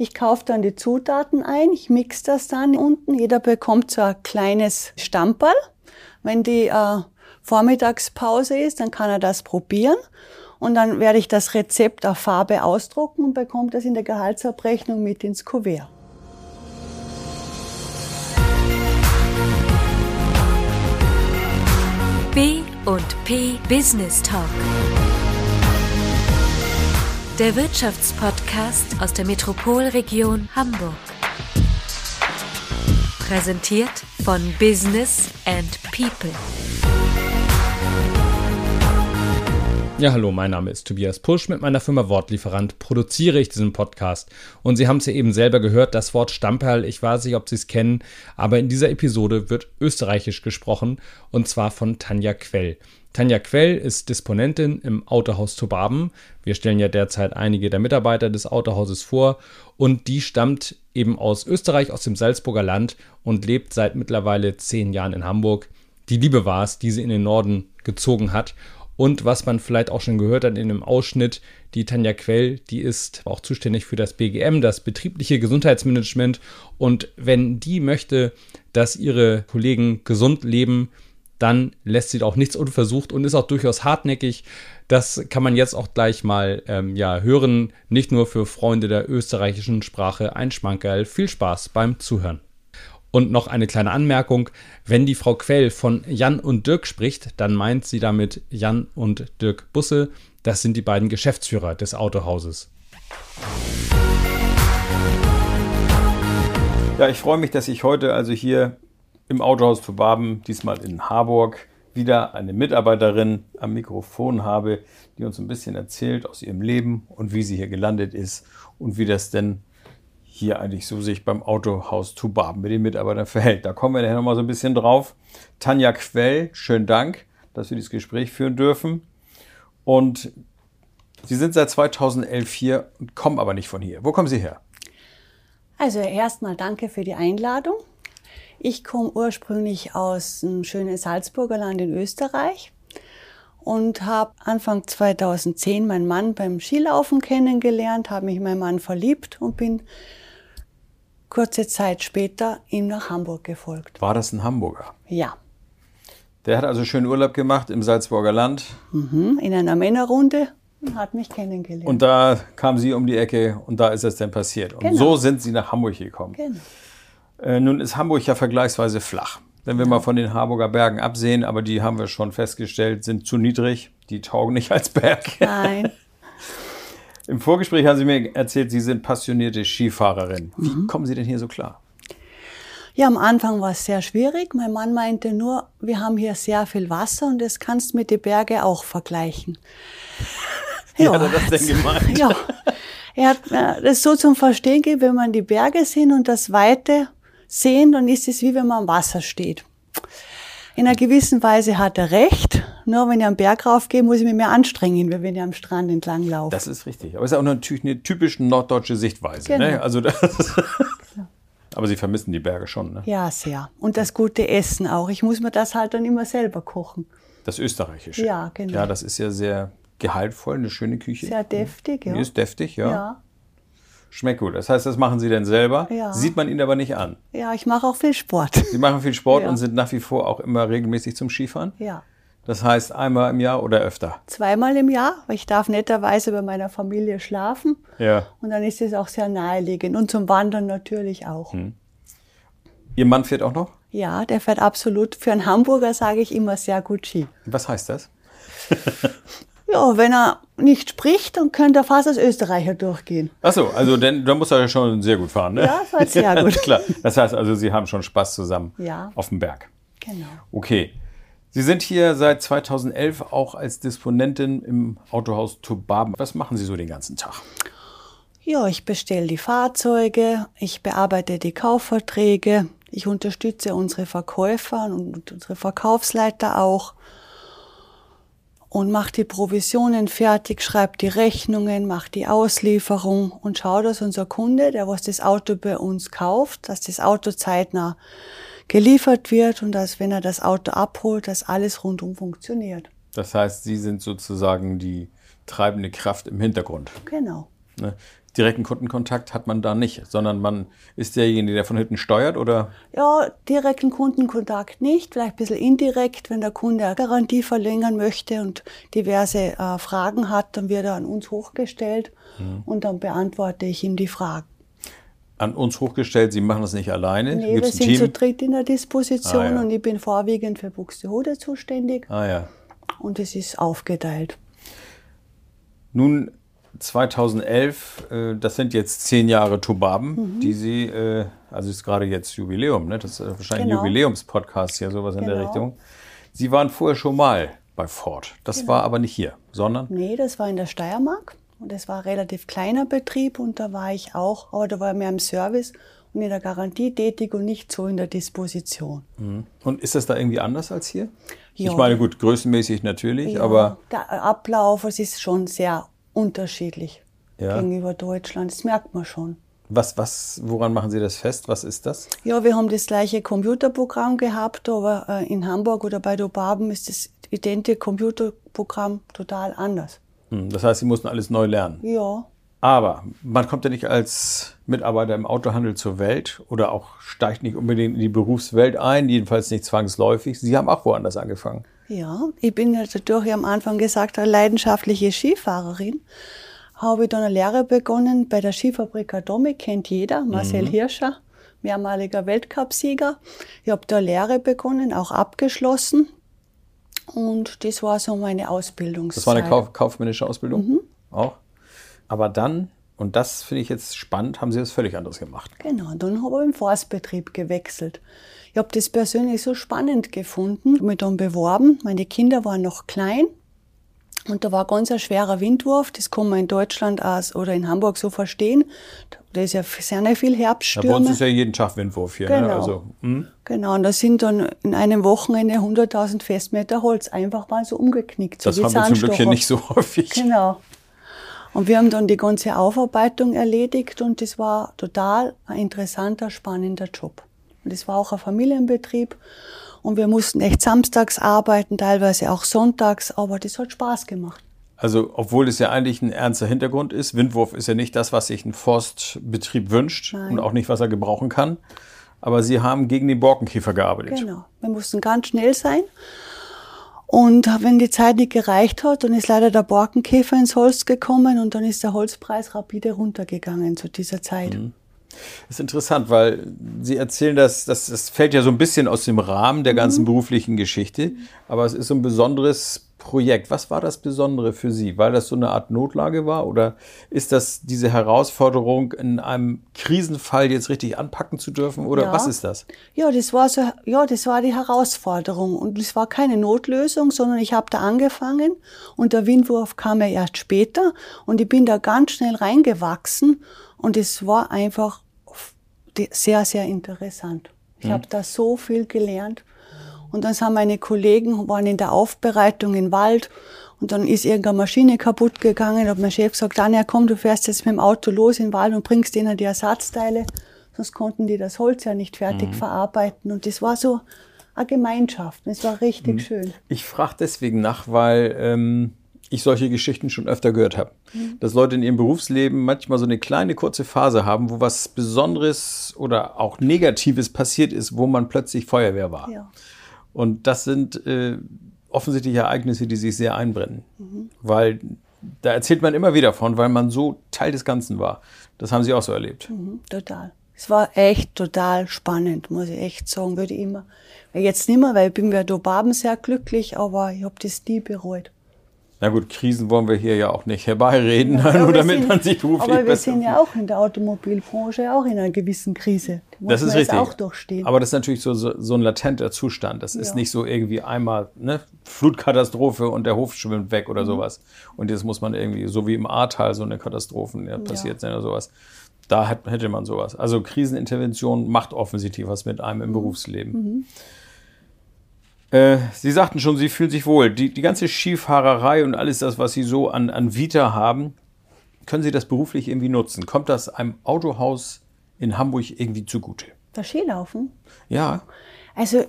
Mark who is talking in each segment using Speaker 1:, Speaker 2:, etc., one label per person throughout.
Speaker 1: Ich kaufe dann die Zutaten ein, ich mix das dann unten. Jeder bekommt so ein kleines Stamperl. Wenn die äh, Vormittagspause ist, dann kann er das probieren. Und dann werde ich das Rezept auf Farbe ausdrucken und bekommt das in der Gehaltsabrechnung mit ins Kuvert.
Speaker 2: B und P Business Talk. Der Wirtschaftspodcast aus der Metropolregion Hamburg. Präsentiert von Business and People.
Speaker 3: Ja, hallo, mein Name ist Tobias Pusch. Mit meiner Firma Wortlieferant produziere ich diesen Podcast. Und Sie haben es ja eben selber gehört, das Wort Stamperl. Ich weiß nicht, ob Sie es kennen, aber in dieser Episode wird österreichisch gesprochen und zwar von Tanja Quell. Tanja Quell ist Disponentin im Autohaus Tobaben. Wir stellen ja derzeit einige der Mitarbeiter des Autohauses vor und die stammt eben aus Österreich, aus dem Salzburger Land und lebt seit mittlerweile zehn Jahren in Hamburg. Die Liebe war es, die sie in den Norden gezogen hat und was man vielleicht auch schon gehört hat in dem Ausschnitt, die Tanja Quell, die ist auch zuständig für das BGM, das betriebliche Gesundheitsmanagement. Und wenn die möchte, dass ihre Kollegen gesund leben, dann lässt sie auch nichts unversucht und ist auch durchaus hartnäckig. Das kann man jetzt auch gleich mal ähm, ja, hören. Nicht nur für Freunde der österreichischen Sprache ein Schmankerl. Viel Spaß beim Zuhören. Und noch eine kleine Anmerkung, wenn die Frau Quell von Jan und Dirk spricht, dann meint sie damit Jan und Dirk Busse. Das sind die beiden Geschäftsführer des Autohauses.
Speaker 4: Ja, ich freue mich, dass ich heute also hier im Autohaus zu Baben, diesmal in Harburg, wieder eine Mitarbeiterin am Mikrofon habe, die uns ein bisschen erzählt aus ihrem Leben und wie sie hier gelandet ist und wie das denn hier eigentlich so sich beim Autohaus zu Baben mit den Mitarbeitern verhält. Da kommen wir nachher nochmal so ein bisschen drauf. Tanja Quell, schönen Dank, dass wir dieses Gespräch führen dürfen. Und Sie sind seit 2011 hier und kommen aber nicht von hier. Wo kommen Sie her?
Speaker 1: Also erstmal danke für die Einladung. Ich komme ursprünglich aus dem schönen Salzburger Land in Österreich und habe Anfang 2010 meinen Mann beim Skilaufen kennengelernt, habe mich in meinen Mann verliebt und bin kurze Zeit später ihm nach Hamburg gefolgt.
Speaker 4: War das ein Hamburger?
Speaker 1: Ja.
Speaker 4: Der hat also schön Urlaub gemacht im Salzburger Land.
Speaker 1: Mhm, in einer Männerrunde und hat mich kennengelernt.
Speaker 4: Und da kam sie um die Ecke und da ist es dann passiert. Und
Speaker 1: Genau.
Speaker 4: so sind sie nach Hamburg gekommen.
Speaker 1: Genau.
Speaker 4: Äh, nun ist Hamburg ja vergleichsweise flach. Wenn wir mal von den Harburger Bergen absehen, aber die haben wir schon festgestellt, sind zu niedrig. Die taugen nicht als Berg.
Speaker 1: Nein.
Speaker 4: Im Vorgespräch haben Sie mir erzählt, Sie sind passionierte Skifahrerin. Wie
Speaker 1: Mhm.
Speaker 4: kommen Sie denn hier so klar?
Speaker 1: Ja, am Anfang war es sehr schwierig. Mein Mann meinte nur, wir haben hier sehr viel Wasser und das kannst du mit den Bergen auch vergleichen.
Speaker 4: Wie hat er das denn gemeint?
Speaker 1: Ja, er hat mir das so zum Verstehen gegeben, wenn man die Berge sehen und das Weite sehen, dann ist es wie wenn man am Wasser steht. In einer gewissen Weise hat er recht. Nur wenn ich am Berg raufgehe, muss ich mich mehr anstrengen, wenn ich am Strand entlang laufe.
Speaker 4: Das ist richtig. Aber es ist auch natürlich eine typisch norddeutsche Sichtweise.
Speaker 1: Genau.
Speaker 4: Ne? Also das aber Sie vermissen die Berge schon. Ne?
Speaker 1: Ja, sehr. Und das gute Essen auch. Ich muss mir das halt dann immer selber kochen.
Speaker 4: Das Österreichische.
Speaker 1: Ja, genau.
Speaker 4: Ja, das ist ja sehr gehaltvoll, eine schöne Küche.
Speaker 1: Sehr deftig, ja.
Speaker 4: Die ist deftig, ja.
Speaker 1: Ja,
Speaker 4: Schmeckt gut. Das heißt, das machen Sie denn selber.
Speaker 1: Ja.
Speaker 4: Sieht man Ihnen aber nicht an.
Speaker 1: ja ich mache auch viel Sport.
Speaker 4: Sie machen viel Sport
Speaker 1: Ja.
Speaker 4: und sind nach wie vor auch immer regelmäßig zum Skifahren.
Speaker 1: Ja.
Speaker 4: Das heißt, einmal im Jahr oder öfter.
Speaker 1: Zweimal im Jahr, weil ich darf netterweise bei meiner Familie schlafen.
Speaker 4: Ja.
Speaker 1: Und dann ist es auch sehr naheliegend. Und zum Wandern natürlich auch.
Speaker 4: Hm. Ihr Mann fährt auch noch?
Speaker 1: Ja, der fährt absolut. Für einen Hamburger sage ich immer sehr gut Ski.
Speaker 4: Was heißt das?
Speaker 1: Ja, wenn er nicht spricht, dann könnte fast als Österreicher durchgehen.
Speaker 4: Achso, also denn, da muss er ja schon sehr gut fahren, ne?
Speaker 1: Ja, fährt sehr gut.
Speaker 4: Klar. Das heißt also, Sie haben schon Spaß zusammen
Speaker 1: Ja.
Speaker 4: auf dem Berg.
Speaker 1: Genau.
Speaker 4: Okay. Sie sind hier seit 2011 auch als Disponentin im Autohaus Tubaben. Was machen Sie so den ganzen Tag?
Speaker 1: Ja, ich bestelle die Fahrzeuge, ich bearbeite die Kaufverträge, ich unterstütze unsere Verkäufer und unsere Verkaufsleiter auch und mache die Provisionen fertig, schreibe die Rechnungen, mache die Auslieferung und schaue, dass unser Kunde, der was das Auto bei uns kauft, dass das Auto zeitnah geliefert wird und dass, wenn er das Auto abholt, dass alles rundum funktioniert.
Speaker 4: Das heißt, Sie sind sozusagen die treibende Kraft im Hintergrund.
Speaker 1: Genau.
Speaker 4: Direkten Kundenkontakt hat man da nicht, sondern man ist derjenige, der von hinten steuert oder?
Speaker 1: Ja, direkten Kundenkontakt nicht, vielleicht ein bisschen indirekt, wenn der Kunde eine Garantie verlängern möchte und diverse äh, Fragen hat, dann wird er an uns hochgestellt
Speaker 4: Mhm.
Speaker 1: und dann beantworte ich ihm die Fragen.
Speaker 4: An uns hochgestellt, Sie machen das nicht alleine?
Speaker 1: Nee,
Speaker 4: Gibt's
Speaker 1: wir sind zu
Speaker 4: Team?
Speaker 1: dritt in der Disposition
Speaker 4: Ah, ja.
Speaker 1: und ich bin vorwiegend für Buxtehude zuständig
Speaker 4: Ah ja.
Speaker 1: und es ist aufgeteilt.
Speaker 4: Nun 2011, äh, das sind jetzt zehn Jahre Tobaben,
Speaker 1: Mhm.
Speaker 4: die Sie, äh, also ist gerade jetzt Jubiläum, ne? das ist äh, wahrscheinlich ein
Speaker 1: Genau.
Speaker 4: Jubiläumspodcast hier, sowas in der
Speaker 1: Genau.
Speaker 4: Richtung. Sie waren vorher schon mal bei Ford. Das
Speaker 1: Genau.
Speaker 4: war aber nicht hier, sondern
Speaker 1: Nee, das war in der Steiermark und das war ein relativ kleiner Betrieb und da war ich auch, aber da war mehr im Service und in der Garantie tätig und nicht so in der Disposition.
Speaker 4: und ist das da irgendwie anders als hier?
Speaker 1: Ja.
Speaker 4: Ich meine, gut, größenmäßig natürlich,
Speaker 1: Ja,
Speaker 4: aber
Speaker 1: der Ablauf, es ist schon sehr unterschiedlich
Speaker 4: Ja.
Speaker 1: gegenüber Deutschland, das merkt man schon.
Speaker 4: was, was, woran machen Sie das fest? Was ist das?
Speaker 1: Ja, wir haben das gleiche Computerprogramm gehabt, aber äh, in Hamburg oder bei Dobaben ist das identische Computerprogramm total anders.
Speaker 4: Hm, Das heißt, Sie mussten alles neu lernen.
Speaker 1: Ja,
Speaker 4: Aber man kommt ja nicht als Mitarbeiter im Autohandel zur Welt oder auch steigt nicht unbedingt in die Berufswelt ein, jedenfalls nicht zwangsläufig. Sie haben auch woanders angefangen.
Speaker 1: Ja, ich bin ja dadurch ja am Anfang gesagt, eine leidenschaftliche Skifahrerin. Habe ich dann eine Lehre begonnen bei der Skifabrik Atomic, kennt jeder, Marcel Hirscher, mehrmaliger Weltcupsieger. Ich habe da eine Lehre begonnen, auch abgeschlossen. Und das war so meine Ausbildungszeit.
Speaker 4: Das war eine Kauf kaufmännische Ausbildung auch. Aber dann, und das finde ich jetzt spannend, haben Sie was völlig anderes gemacht.
Speaker 1: Genau, dann habe ich im Forstbetrieb gewechselt. Ich habe das persönlich so spannend gefunden, Ich mich dann beworben. Meine Kinder waren noch klein und da war ganz ein schwerer Windwurf. Das kann man in Deutschland aus, oder in Hamburg so verstehen. Da ist ja sehr viel
Speaker 4: Ja, bei
Speaker 1: Herbststürme.
Speaker 4: uns ist ja jeden Tag Windwurf hier. Ne?
Speaker 1: Genau.
Speaker 4: Also, hm?
Speaker 1: Genau, und da sind dann in einem Wochenende 100.000 Festmeter Holz einfach mal so umgeknickt. So
Speaker 4: Das haben wir zum Glück hier nicht so häufig.
Speaker 1: Genau. Und wir haben dann die ganze Aufarbeitung erledigt und das war total ein interessanter, spannender Job. Und das war auch ein Familienbetrieb und wir mussten echt samstags arbeiten, teilweise auch sonntags, aber das hat Spaß gemacht.
Speaker 4: Also, obwohl es ja eigentlich ein ernster Hintergrund ist, Windwurf ist ja nicht das, was sich ein Forstbetrieb wünscht
Speaker 1: Nein.
Speaker 4: und auch nicht, was er gebrauchen kann. Aber Sie haben gegen den Borkenkäfer gearbeitet.
Speaker 1: Genau. Wir mussten ganz schnell sein. Und wenn die Zeit nicht gereicht hat, dann ist leider der Borkenkäfer ins Holz gekommen und dann ist der Holzpreis rapide runtergegangen zu dieser Zeit.
Speaker 4: Das ist interessant, weil Sie erzählen das, das, das fällt ja so ein bisschen aus dem Rahmen der ganzen beruflichen Geschichte, aber es ist so ein besonderes Projekt. Was war das Besondere für Sie? Weil das so eine Art Notlage war oder ist das diese Herausforderung, in einem Krisenfall jetzt richtig anpacken zu dürfen oder
Speaker 1: Ja.
Speaker 4: was ist das?
Speaker 1: Ja, das war so, ja, das war die Herausforderung und es war keine Notlösung, sondern ich habe da angefangen und der Windwurf kam ja erst später und ich bin da ganz schnell reingewachsen und es war einfach sehr, sehr interessant. Ich habe da so viel gelernt und dann sind meine Kollegen waren in der Aufbereitung im Wald und dann ist irgendeine Maschine kaputt gegangen. Da hat mein Chef gesagt, Anja, komm, du fährst jetzt mit dem Auto los in den Wald und bringst denen die Ersatzteile. Sonst konnten die das Holz ja nicht fertig verarbeiten. Und das war so eine Gemeinschaft. Und Es war richtig schön.
Speaker 4: Ich frage deswegen nach, weil ähm, ich solche Geschichten schon öfter gehört habe. Dass Leute in ihrem Berufsleben manchmal so eine kleine kurze Phase haben, wo was Besonderes oder auch Negatives passiert ist, wo man plötzlich Feuerwehr war.
Speaker 1: Ja.
Speaker 4: Und das sind äh, offensichtlich Ereignisse, die sich sehr einbrennen. Weil da erzählt man immer wieder von, weil man so Teil des Ganzen war. Das haben Sie auch so erlebt.
Speaker 1: Mhm, total. Es war echt total spannend, muss ich echt sagen. Würde ich immer. Jetzt nicht mehr, weil ich bin bei Dobaben sehr glücklich, aber ich habe das nie bereut.
Speaker 4: Na gut, Krisen wollen wir hier ja auch nicht herbeireden, nur
Speaker 1: Aber wir
Speaker 4: damit
Speaker 1: sind-
Speaker 4: man sich beruflich
Speaker 1: Aber wir sind ja auch in der Automobilbranche auch in einer gewissen Krise. Die
Speaker 4: Das ist richtig.
Speaker 1: auch durchstehen.
Speaker 4: Aber das ist natürlich so, so, so ein latenter Zustand. Das ist
Speaker 1: Ja.
Speaker 4: nicht so irgendwie einmal ne, Flutkatastrophe und der Hof schwimmt weg
Speaker 1: Mhm.
Speaker 4: oder sowas. Und jetzt muss man irgendwie, so wie im Ahrtal, so eine Katastrophen ja, passiert sind oder sowas. Da hat, hätte man sowas. Also Krisenintervention macht offensichtlich was mit einem
Speaker 1: Mhm.
Speaker 4: im Berufsleben. Äh, Sie sagten schon, Sie fühlen sich wohl. Die, die ganze Skifahrerei und alles das, was Sie so an, an Vita haben, können Sie das beruflich irgendwie nutzen? Kommt das einem Autohaus in Hamburg irgendwie zugute?
Speaker 1: Der Skilaufen?
Speaker 4: Ja,
Speaker 1: Also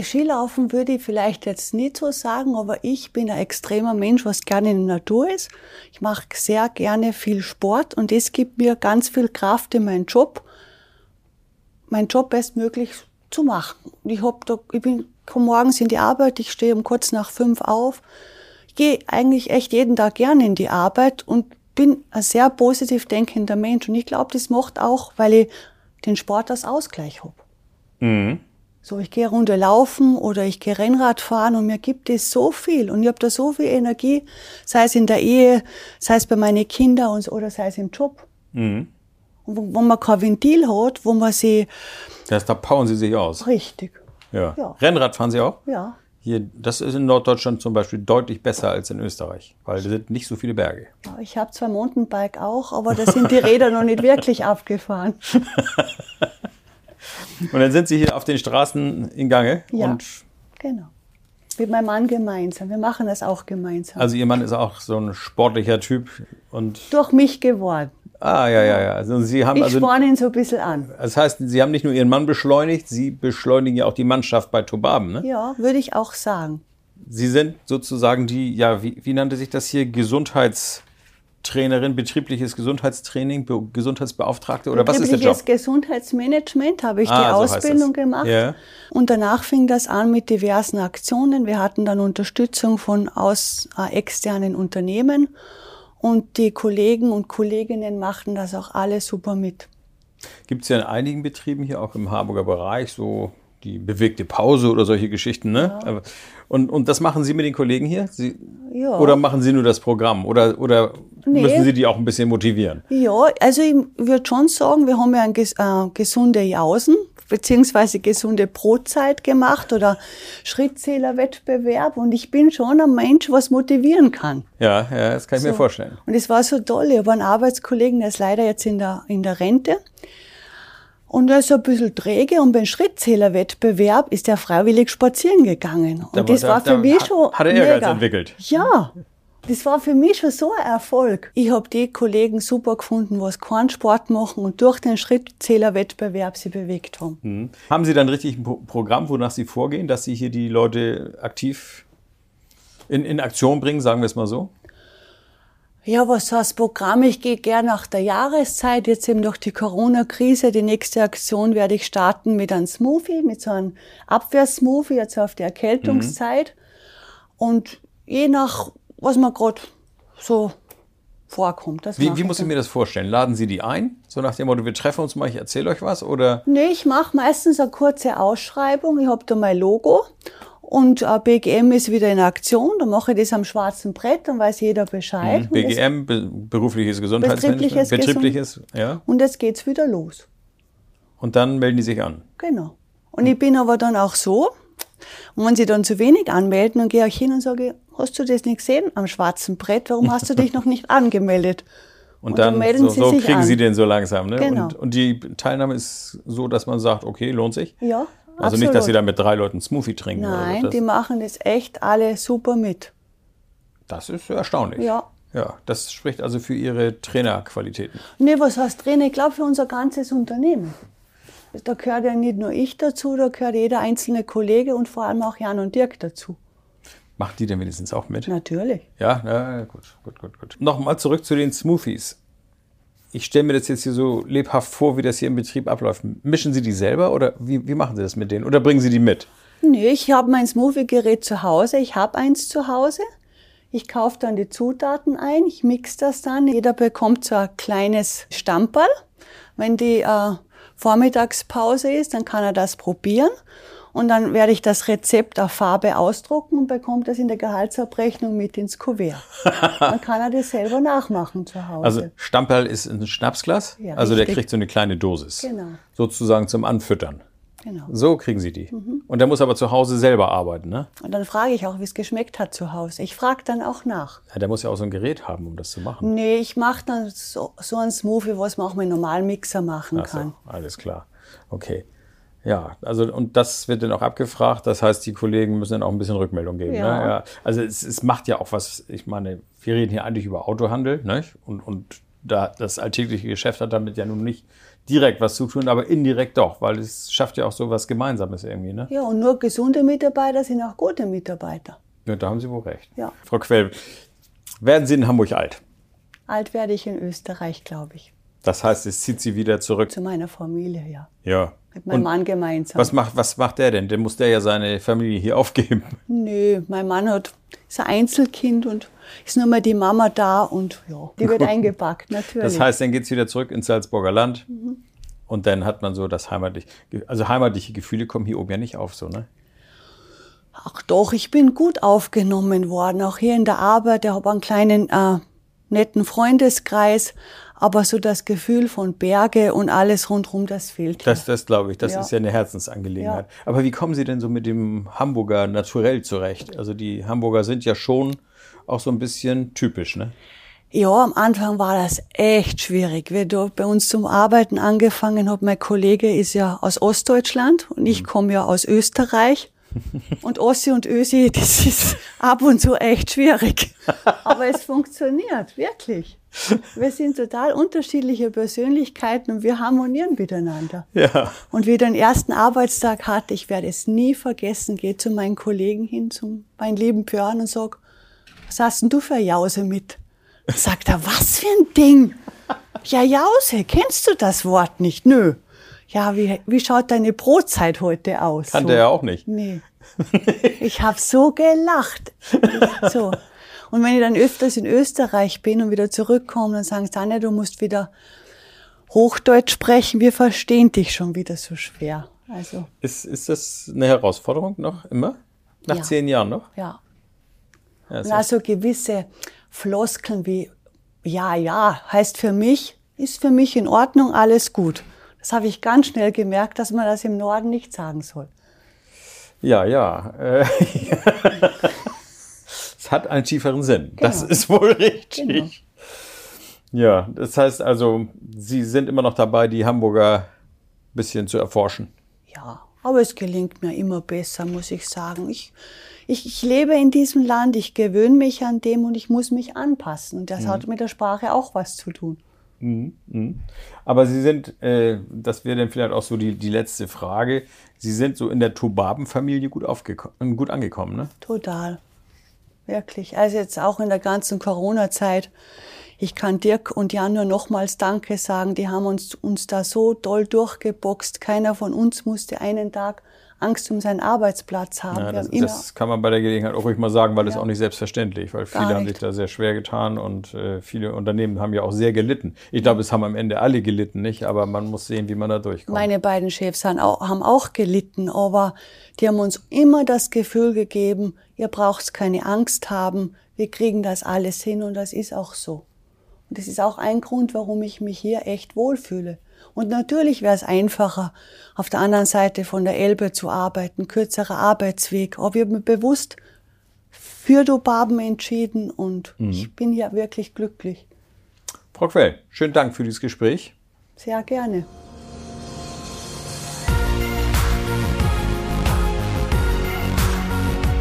Speaker 1: Skilaufen würde ich vielleicht jetzt nicht so sagen, aber ich bin ein extremer Mensch, was gerne in der Natur ist. Ich mache sehr gerne viel Sport und das gibt mir ganz viel Kraft in meinen Job, meinen Job bestmöglich zu machen. Und ich hab da, ich bin komme morgens in die Arbeit, ich stehe um kurz nach fünf auf. Ich gehe eigentlich echt jeden Tag gerne in die Arbeit und bin ein sehr positiv denkender Mensch. Und ich glaube, das macht auch, weil ich den Sport als Ausgleich habe.
Speaker 4: Mhm.
Speaker 1: So, ich gehe runter laufen oder ich gehe Rennrad fahren und mir gibt es so viel und ich habe da so viel Energie, sei es in der Ehe, sei es bei meinen Kindern und, oder sei es im Job.
Speaker 4: Mhm.
Speaker 1: Und wo, wo man kein Ventil hat, wo man sie
Speaker 4: Das, da powern Sie sich aus.
Speaker 1: richtig,
Speaker 4: Ja.
Speaker 1: Ja.
Speaker 4: Rennrad fahren Sie auch?
Speaker 1: ja.
Speaker 4: Hier, das ist in Norddeutschland zum Beispiel deutlich besser als in Österreich, weil da sind nicht so viele Berge.
Speaker 1: Ich habe zwar Mountainbike auch, aber da sind die Räder noch nicht wirklich abgefahren.
Speaker 4: Und dann sind Sie hier auf den Straßen in Gange.
Speaker 1: Ja. Genau. Mit meinem Mann gemeinsam. Wir machen das auch gemeinsam.
Speaker 4: also Ihr Mann ist auch so ein sportlicher Typ. Und
Speaker 1: Durch mich geworden.
Speaker 4: Ah, ja, ja, ja. Also Sie haben
Speaker 1: Ich
Speaker 4: also.
Speaker 1: sporne ihn so ein bisschen an.
Speaker 4: Das heißt, Sie haben nicht nur Ihren Mann beschleunigt, Sie beschleunigen ja auch die Mannschaft bei Tobaben. Ne?
Speaker 1: Ja, würde ich auch sagen.
Speaker 4: Sie sind sozusagen die, ja, wie, wie nannte sich das hier? Gesundheitstrainerin, betriebliches Gesundheitstraining, Be Gesundheitsbeauftragte oder was ist der
Speaker 1: Betriebliches
Speaker 4: Job?
Speaker 1: Gesundheitsmanagement habe ich
Speaker 4: Ah,
Speaker 1: die
Speaker 4: so
Speaker 1: Ausbildung
Speaker 4: das.
Speaker 1: gemacht.
Speaker 4: Ja.
Speaker 1: Und danach fing das an mit diversen Aktionen. Wir hatten dann Unterstützung von aus äh, externen Unternehmen. Und die Kollegen und Kolleginnen machten das auch alle super mit.
Speaker 4: Gibt es ja in einigen Betrieben hier auch im Harburger Bereich so die bewegte Pause oder solche Geschichten, ne? Aber- Und, und das machen Sie mit den Kollegen hier? Sie,
Speaker 1: Ja.
Speaker 4: Oder machen Sie nur das Programm? Oder, oder
Speaker 1: Nee.
Speaker 4: müssen Sie die auch ein bisschen motivieren?
Speaker 1: Ja, also ich würde schon sagen, wir haben ja ein ges äh, gesunde Jausen beziehungsweise gesunde Brotzeit gemacht oder Schrittzählerwettbewerb und ich bin schon ein Mensch, was motivieren kann.
Speaker 4: Ja, ja, das kann ich mir
Speaker 1: So.
Speaker 4: vorstellen.
Speaker 1: Und es war so toll. Ich habe einen Arbeitskollegen, der ist leider jetzt in der, in der Rente. Und er ist ein bisschen träge und beim Schrittzählerwettbewerb ist er freiwillig spazieren gegangen. Und
Speaker 4: Da-
Speaker 1: das
Speaker 4: da-
Speaker 1: war für
Speaker 4: da
Speaker 1: mich
Speaker 4: hat-
Speaker 1: schon.
Speaker 4: hat er Ehrgeiz
Speaker 1: mega.
Speaker 4: entwickelt.
Speaker 1: Ja. Das war für mich schon so ein Erfolg. Ich habe die Kollegen super gefunden, was keinen Sport machen und durch den Schrittzählerwettbewerb sie bewegt haben.
Speaker 4: Hm. Haben Sie dann richtig ein Pro Programm, wonach Sie vorgehen, dass Sie hier die Leute aktiv in, in Aktion bringen, sagen wir es mal so?
Speaker 1: Ja, was heißt Programm? Ich gehe gern nach der Jahreszeit. Jetzt eben durch die Corona-Krise. Die nächste Aktion werde ich starten mit einem Smoothie, mit so einem Abwehrsmoothie, jetzt auf die Erkältungszeit. Und je nach, was mir gerade so vorkommt. Das
Speaker 4: Wie, wie muss ich mir das vorstellen? Laden Sie die ein? So nach dem Motto, wir treffen uns mal, ich erzähle euch was? Oder
Speaker 1: Nee, ich mache meistens eine kurze Ausschreibung. Ich habe da mein Logo. Und äh, BGM ist wieder in Aktion. Da mache ich das am schwarzen Brett, dann weiß jeder Bescheid. Das-
Speaker 4: BGM, be berufliches Gesundheitsmanagement?
Speaker 1: Betriebliches
Speaker 4: Betriebliches, ja.
Speaker 1: Und jetzt geht's wieder los.
Speaker 4: Und dann melden die sich an.
Speaker 1: Genau. Und ich bin aber dann auch so, und wenn sie dann zu wenig anmelden, dann gehe ich hin und sage, hast du das nicht gesehen am schwarzen Brett? Warum hast du dich noch nicht angemeldet?
Speaker 4: Und,
Speaker 1: Und
Speaker 4: dann,
Speaker 1: dann melden
Speaker 4: so,
Speaker 1: sie
Speaker 4: so
Speaker 1: sich
Speaker 4: kriegen
Speaker 1: an.
Speaker 4: sie den so langsam. Ne?
Speaker 1: Genau.
Speaker 4: Und, und die Teilnahme ist so, dass man sagt, okay, lohnt sich.
Speaker 1: Ja,
Speaker 4: Also nicht, dass sie da mit drei Leuten Smoothie trinken. oder
Speaker 1: Nein, die machen das echt alle super mit.
Speaker 4: das ist erstaunlich.
Speaker 1: Ja.
Speaker 4: Ja, das spricht also für ihre Trainerqualitäten.
Speaker 1: Nee, was heißt Trainer? Ich glaube für unser ganzes Unternehmen. Da gehört ja nicht nur ich dazu, da gehört jeder einzelne Kollege und vor allem auch Jan und Dirk dazu.
Speaker 4: Macht die denn wenigstens auch mit?
Speaker 1: Natürlich.
Speaker 4: Ja, na, gut, gut, gut, gut. Nochmal zurück zu den Smoothies. Ich stelle mir das jetzt hier so lebhaft vor, wie das hier im Betrieb abläuft. Mischen Sie die selber oder wie, wie machen Sie das mit denen? Oder bringen Sie die mit?
Speaker 1: Nee, ich habe mein Smoothie-Gerät zu Hause. Ich habe eins zu Hause. Ich kaufe dann die Zutaten ein, ich mix das dann. Jeder bekommt so ein kleines Stamperl. Wenn die äh, Vormittagspause ist, dann kann er das probieren. Und dann werde ich das Rezept auf Farbe ausdrucken und bekommt das in der Gehaltsabrechnung mit ins Kuvert. dann kann er das selber nachmachen zu Hause.
Speaker 4: Also Stamperl ist ein Schnapsglas,
Speaker 1: Ja,
Speaker 4: also der
Speaker 1: richtig.
Speaker 4: kriegt so eine kleine Dosis.
Speaker 1: Genau.
Speaker 4: Sozusagen zum Anfüttern.
Speaker 1: genau.
Speaker 4: So kriegen Sie die.
Speaker 1: Mhm.
Speaker 4: Und der muss aber zu Hause selber arbeiten, ne?
Speaker 1: Und dann frage ich auch, wie es geschmeckt hat zu Hause. Ich frage dann auch nach.
Speaker 4: Ja, der muss ja auch so ein Gerät haben, um das zu machen.
Speaker 1: Nee, ich mache dann so, so ein Smoothie, was man auch mit einem normalen Mixer machen
Speaker 4: Ach so,
Speaker 1: kann.
Speaker 4: alles klar. Okay. Ja, also und das wird dann auch abgefragt. Das heißt, die Kollegen müssen dann auch ein bisschen Rückmeldung geben.
Speaker 1: Ja.
Speaker 4: Ne? Ja. Also es, es macht ja auch was, ich meine, wir reden hier eigentlich über Autohandel, ne? Und, und da das alltägliche Geschäft hat damit ja nun nicht direkt was zu tun, aber indirekt doch, weil es schafft ja auch so was Gemeinsames irgendwie. Ne?
Speaker 1: Ja, und nur gesunde Mitarbeiter sind auch gute Mitarbeiter.
Speaker 4: Ja, da haben Sie wohl recht.
Speaker 1: Ja.
Speaker 4: Frau Quell, werden Sie in Hamburg alt?
Speaker 1: Alt werde ich in Österreich, glaube ich.
Speaker 4: Das heißt, es zieht Sie wieder zurück.
Speaker 1: Zu meiner Familie, ja.
Speaker 4: Ja.
Speaker 1: Mit meinem
Speaker 4: Und
Speaker 1: Mann gemeinsam.
Speaker 4: Was macht, was macht der denn? Der muss der ja seine Familie hier aufgeben.
Speaker 1: Nö, mein Mann hat, ist ein Einzelkind und ist nur mal die Mama da und ja, die wird eingepackt, natürlich.
Speaker 4: Das heißt, dann geht's wieder zurück ins Salzburger Land.
Speaker 1: Mhm.
Speaker 4: Und dann hat man so das heimatliche, also heimatliche Gefühle kommen hier oben ja nicht auf, so, ne?
Speaker 1: Ach doch, ich bin gut aufgenommen worden, auch hier in der Arbeit. Ich habe einen kleinen äh, netten Freundeskreis, aber so das Gefühl von Berge und alles rundherum, das fehlt.
Speaker 4: Das, das glaube ich, das
Speaker 1: Ja.
Speaker 4: ist ja eine Herzensangelegenheit. Aber wie kommen Sie denn so mit dem Hamburger naturell zurecht? Also die Hamburger sind ja schon auch so ein bisschen typisch, ne?
Speaker 1: Ja, am Anfang war das echt schwierig. Wie dort bei uns zum Arbeiten angefangen habe, mein Kollege ist ja aus Ostdeutschland und ich komme ja aus Österreich. Und Ossi und Ösi, das ist ab und zu echt schwierig. Aber es funktioniert, wirklich. Wir sind total unterschiedliche Persönlichkeiten und wir harmonieren miteinander.
Speaker 4: Ja.
Speaker 1: Und wie ich den ersten Arbeitstag hatte, ich werde es nie vergessen, gehe zu meinen Kollegen hin, zum meinen lieben Björn und sag, was hast denn du für eine Jause mit? Sagt er, was für ein Ding? Ja, Jause, kennst du das Wort nicht? Nö. Ja, wie, wie schaut deine Brotzeit heute aus?
Speaker 4: Kannte er auch nicht.
Speaker 1: Nee. Ich habe so gelacht. So. Und wenn ich dann öfters in Österreich bin und wieder zurückkomme, dann sagen sie, Tanja, du musst wieder Hochdeutsch sprechen, wir verstehen dich schon wieder so schwer. Also,
Speaker 4: Ist, ist das eine Herausforderung noch immer? Nach
Speaker 1: Ja.
Speaker 4: zehn Jahren noch?
Speaker 1: ja.
Speaker 4: Ja,
Speaker 1: Und also gewisse Floskeln wie, ja, ja, heißt für mich, ist für mich in Ordnung, alles gut. Das habe ich ganz schnell gemerkt, dass man das im Norden nicht sagen soll.
Speaker 4: Ja, ja. Äh, es hat einen tieferen Sinn. Das
Speaker 1: Genau.
Speaker 4: ist wohl richtig.
Speaker 1: Genau.
Speaker 4: Ja, das heißt also, Sie sind immer noch dabei, die Hamburger ein bisschen zu erforschen.
Speaker 1: Ja, aber es gelingt mir immer besser, muss ich sagen. Ich, ich, ich lebe in diesem Land, ich gewöhne mich an dem und ich muss mich anpassen. Und das hat mit der Sprache auch was zu tun.
Speaker 4: Aber Sie sind, äh, das wäre dann vielleicht auch so die, die letzte Frage, Sie sind so in der Tobaben-Familie gut, aufgeko- gut angekommen, ne?
Speaker 1: Total. Wirklich. Also jetzt auch in der ganzen Corona-Zeit. Ich kann Dirk und Jan nur nochmals Danke sagen. Die haben uns, uns da so doll durchgeboxt. Keiner von uns musste einen Tag Angst um seinen Arbeitsplatz haben.
Speaker 4: Ja, das,
Speaker 1: haben
Speaker 4: das kann man bei der Gelegenheit auch ruhig mal sagen, weil das
Speaker 1: Ja.
Speaker 4: ist auch nicht selbstverständlich, weil viele haben sich da sehr schwer getan und äh, viele Unternehmen haben ja auch sehr gelitten. Ich glaube, es haben am Ende alle gelitten, nicht? Aber man muss sehen, wie man da durchkommt.
Speaker 1: Meine beiden Chefs haben auch, haben auch gelitten, aber die haben uns immer das Gefühl gegeben, ihr braucht keine Angst haben, wir kriegen das alles hin und das ist auch so. Und das ist auch ein Grund, warum ich mich hier echt wohlfühle. Und natürlich wäre es einfacher, auf der anderen Seite von der Elbe zu arbeiten, kürzerer Arbeitsweg. Aber ich habe mich bewusst für Dobaben entschieden und ich bin hier wirklich glücklich.
Speaker 4: Frau Quell, schönen Dank für dieses Gespräch.
Speaker 1: Sehr gerne.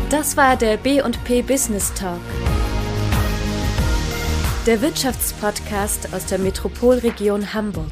Speaker 2: Das war der B&P Business Talk. Der Wirtschaftspodcast aus der Metropolregion Hamburg.